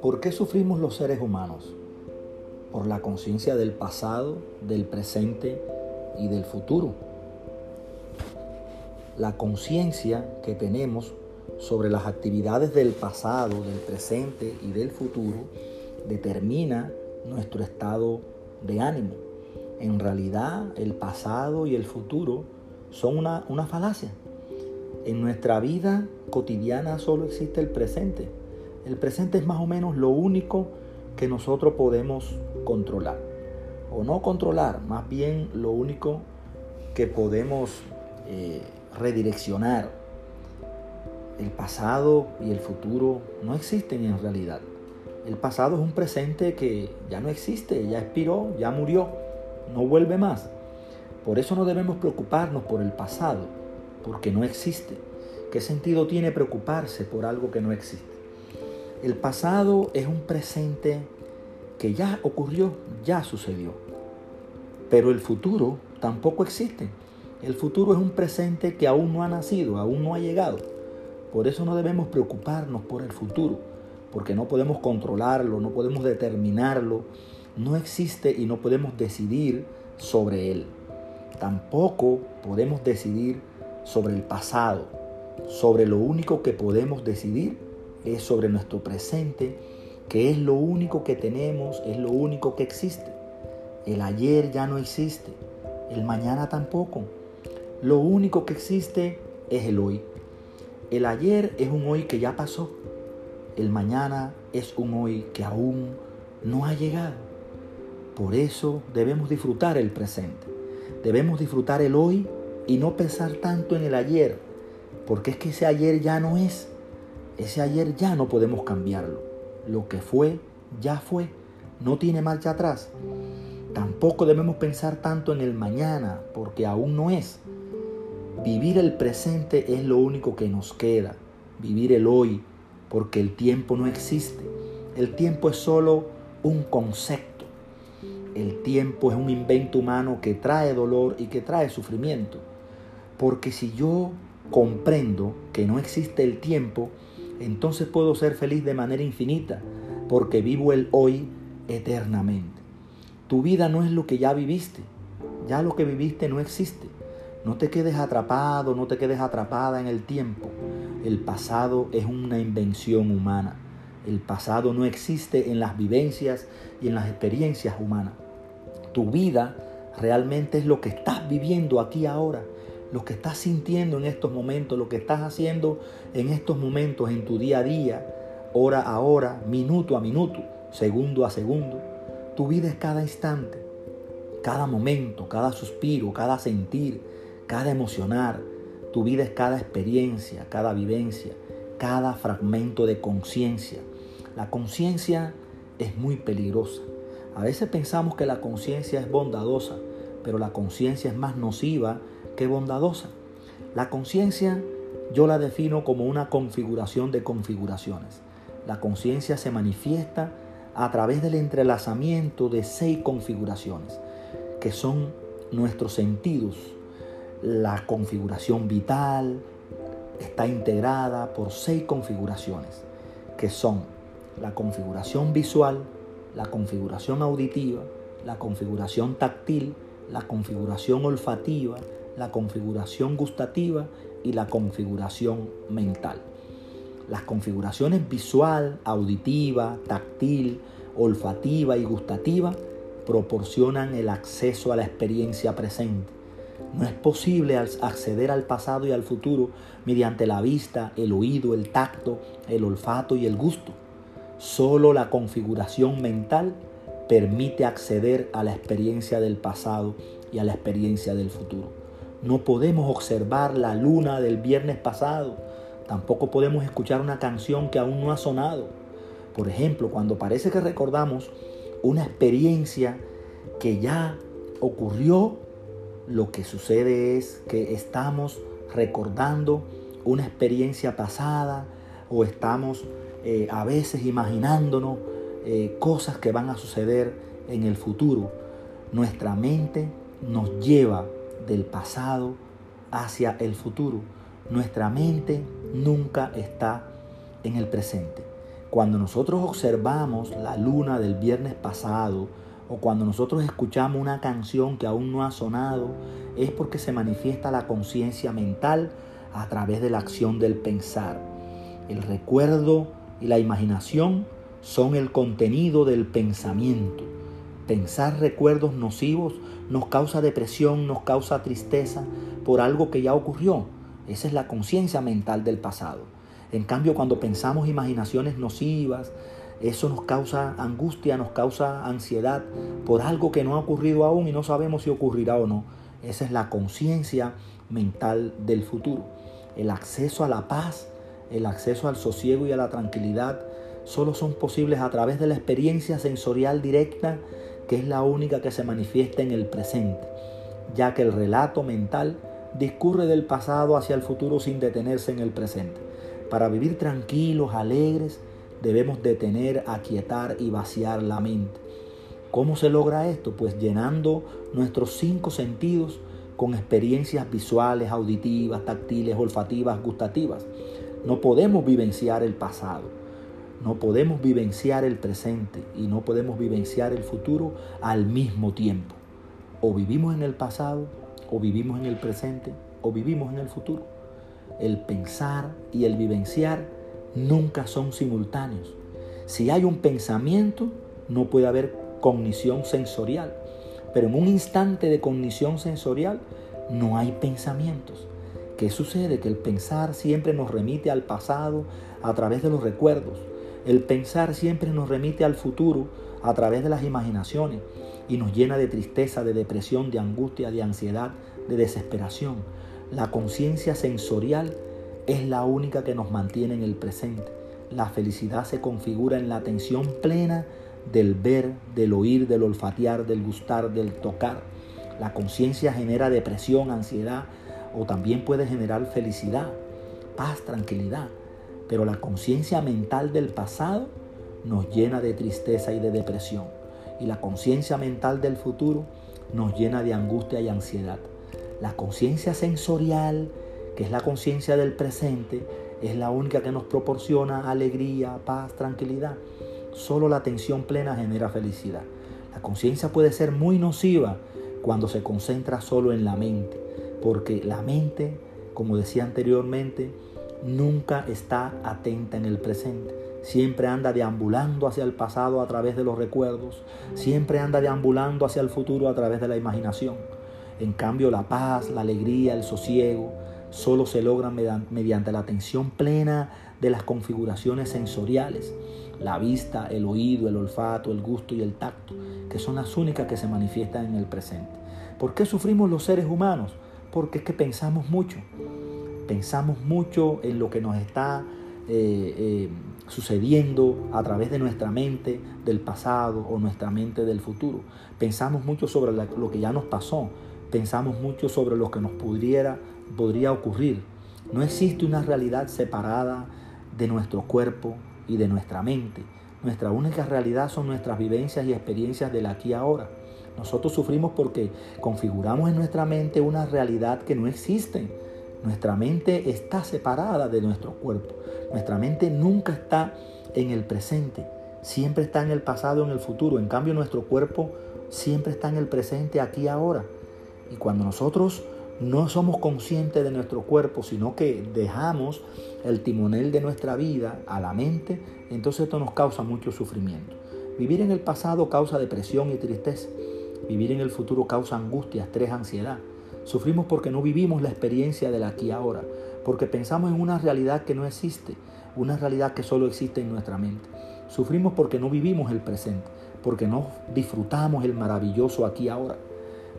¿Por qué sufrimos los seres humanos? Por la conciencia del pasado, del presente y del futuro. La conciencia que tenemos sobre las actividades del pasado, del presente y del futuro determina nuestro estado de ánimo. En realidad el pasado y el futuro son una, una falacia. En nuestra vida cotidiana solo existe el presente el presente es más o menos lo único que nosotros podemos controlar. O no controlar, más bien lo único que podemos eh, redireccionar. El pasado y el futuro no existen en realidad. El pasado es un presente que ya no existe, ya expiró, ya murió, no vuelve más. Por eso no debemos preocuparnos por el pasado, porque no existe. ¿Qué sentido tiene preocuparse por algo que no existe? El pasado es un presente que ya ocurrió, ya sucedió. Pero el futuro tampoco existe. El futuro es un presente que aún no ha nacido, aún no ha llegado. Por eso no debemos preocuparnos por el futuro, porque no podemos controlarlo, no podemos determinarlo, no existe y no podemos decidir sobre él. Tampoco podemos decidir sobre el pasado. Sobre lo único que podemos decidir es sobre nuestro presente, que es lo único que tenemos, es lo único que existe. El ayer ya no existe, el mañana tampoco. Lo único que existe es el hoy. El ayer es un hoy que ya pasó. El mañana es un hoy que aún no ha llegado. Por eso debemos disfrutar el presente. Debemos disfrutar el hoy y no pensar tanto en el ayer, porque es que ese ayer ya no es. Ese ayer ya no podemos cambiarlo. Lo que fue, ya fue. No tiene marcha atrás. Tampoco debemos pensar tanto en el mañana, porque aún no es. Vivir el presente es lo único que nos queda. Vivir el hoy, porque el tiempo no existe. El tiempo es solo un concepto. El tiempo es un invento humano que trae dolor y que trae sufrimiento. Porque si yo comprendo que no existe el tiempo, entonces puedo ser feliz de manera infinita, porque vivo el hoy eternamente. Tu vida no es lo que ya viviste, ya lo que viviste no existe. No te quedes atrapado, no te quedes atrapada en el tiempo. El pasado es una invención humana. El pasado no existe en las vivencias y en las experiencias humanas. Tu vida realmente es lo que estás viviendo aquí ahora lo que estás sintiendo en estos momentos, lo que estás haciendo en estos momentos, en tu día a día, hora a hora, minuto a minuto, segundo a segundo. Tu vida es cada instante, cada momento, cada suspiro, cada sentir, cada emocionar. Tu vida es cada experiencia, cada vivencia, cada fragmento de conciencia. La conciencia es muy peligrosa. A veces pensamos que la conciencia es bondadosa, pero la conciencia es más nociva qué bondadosa. La conciencia yo la defino como una configuración de configuraciones. La conciencia se manifiesta a través del entrelazamiento de seis configuraciones, que son nuestros sentidos. La configuración vital está integrada por seis configuraciones, que son la configuración visual, la configuración auditiva, la configuración táctil, la configuración olfativa, la configuración gustativa y la configuración mental. Las configuraciones visual, auditiva, táctil, olfativa y gustativa proporcionan el acceso a la experiencia presente. No es posible acceder al pasado y al futuro mediante la vista, el oído, el tacto, el olfato y el gusto. Solo la configuración mental permite acceder a la experiencia del pasado y a la experiencia del futuro. No podemos observar la luna del viernes pasado. Tampoco podemos escuchar una canción que aún no ha sonado. Por ejemplo, cuando parece que recordamos una experiencia que ya ocurrió, lo que sucede es que estamos recordando una experiencia pasada o estamos eh, a veces imaginándonos eh, cosas que van a suceder en el futuro. Nuestra mente nos lleva del pasado hacia el futuro. nuestra mente nunca está en el presente. Cuando nosotros observamos la luna del viernes pasado o cuando nosotros escuchamos una canción que aún no ha sonado, es porque se manifiesta la conciencia mental a través de la acción del pensar. El recuerdo y la imaginación son el contenido del pensamiento. Pensar recuerdos nocivos nos causa depresión, nos causa tristeza por algo que ya ocurrió. Esa es la conciencia mental del pasado. En cambio, cuando pensamos imaginaciones nocivas, eso nos causa angustia, nos causa ansiedad por algo que no ha ocurrido aún y no sabemos si ocurrirá o no. Esa es la conciencia mental del futuro. El acceso a la paz, el acceso al sosiego y a la tranquilidad solo son posibles a través de la experiencia sensorial directa que es la única que se manifiesta en el presente, ya que el relato mental discurre del pasado hacia el futuro sin detenerse en el presente. Para vivir tranquilos, alegres, debemos detener, aquietar y vaciar la mente. ¿Cómo se logra esto? Pues llenando nuestros cinco sentidos con experiencias visuales, auditivas, táctiles, olfativas, gustativas. No podemos vivenciar el pasado, no podemos vivenciar el presente y no podemos vivenciar el futuro al mismo tiempo. O vivimos en el pasado o vivimos en el presente o vivimos en el futuro. El pensar y el vivenciar nunca son simultáneos. Si hay un pensamiento, no puede haber cognición sensorial. Pero en un instante de cognición sensorial no hay pensamientos. ¿Qué sucede? Que el pensar siempre nos remite al pasado a través de los recuerdos. El pensar siempre nos remite al futuro a través de las imaginaciones y nos llena de tristeza, de depresión, de angustia, de ansiedad, de desesperación. La conciencia sensorial es la única que nos mantiene en el presente. La felicidad se configura en la atención plena del ver, del oír, del olfatear, del gustar, del tocar. La conciencia genera depresión, ansiedad o también puede generar felicidad, paz, tranquilidad. Pero la conciencia mental del pasado nos llena de tristeza y de depresión y la conciencia mental del futuro nos llena de angustia y ansiedad. La conciencia sensorial, que es la conciencia del presente, es la única que nos proporciona alegría, paz, tranquilidad. Solo la atención plena genera felicidad. La conciencia puede ser muy nociva cuando se concentra solo en la mente, porque la mente, como decía anteriormente, nunca está atenta en el presente siempre anda deambulando hacia el pasado a través de los recuerdos, siempre anda deambulando hacia el futuro a través de la imaginación. En cambio, la paz, la alegría, el sosiego, solo se logran mediante la atención plena de las configuraciones sensoriales, la vista, el oído, el olfato, el gusto y el tacto, que son las únicas que se manifiestan en el presente. ¿Por qué sufrimos los seres humanos? Porque es que pensamos mucho, pensamos mucho en lo que nos está eh, eh, sucediendo a través de nuestra mente del pasado o nuestra mente del futuro. Pensamos mucho sobre lo que ya nos pasó, pensamos mucho sobre lo que nos pudiera, podría ocurrir. No existe una realidad separada de nuestro cuerpo y de nuestra mente. Nuestra única realidad son nuestras vivencias y experiencias del aquí y ahora. Nosotros sufrimos porque configuramos en nuestra mente una realidad que no existe. Nuestra mente está separada de nuestro cuerpo. Nuestra mente nunca está en el presente, siempre está en el pasado, en el futuro. En cambio, nuestro cuerpo siempre está en el presente, aquí ahora. Y cuando nosotros no somos conscientes de nuestro cuerpo, sino que dejamos el timonel de nuestra vida a la mente, entonces esto nos causa mucho sufrimiento. Vivir en el pasado causa depresión y tristeza. Vivir en el futuro causa angustia, estrés, ansiedad. Sufrimos porque no vivimos la experiencia del aquí ahora porque pensamos en una realidad que no existe, una realidad que solo existe en nuestra mente. Sufrimos porque no vivimos el presente, porque no disfrutamos el maravilloso aquí ahora.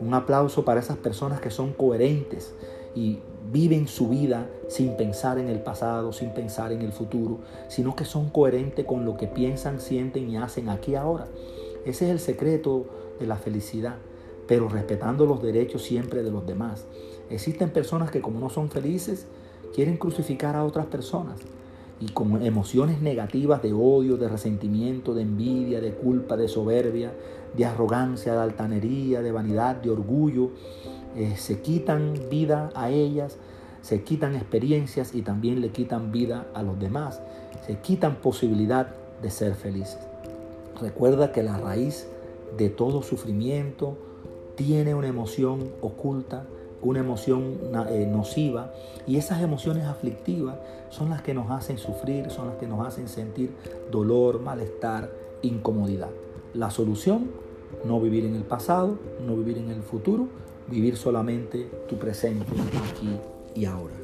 Un aplauso para esas personas que son coherentes y viven su vida sin pensar en el pasado, sin pensar en el futuro, sino que son coherentes con lo que piensan, sienten y hacen aquí ahora. Ese es el secreto de la felicidad, pero respetando los derechos siempre de los demás. Existen personas que como no son felices, quieren crucificar a otras personas y con emociones negativas de odio, de resentimiento, de envidia, de culpa, de soberbia, de arrogancia, de altanería, de vanidad, de orgullo, eh, se quitan vida a ellas se quitan experiencias y también le quitan vida a los demás, se quitan posibilidad de ser felices. Recuerda que la raíz de todo sufrimiento tiene una emoción oculta, una emoción eh, nociva y esas emociones aflictivas son las que nos hacen sufrir, son las que nos hacen sentir dolor, malestar, incomodidad. La solución, no vivir en el pasado, no vivir en el futuro, vivir solamente tu presente aquí y ahora.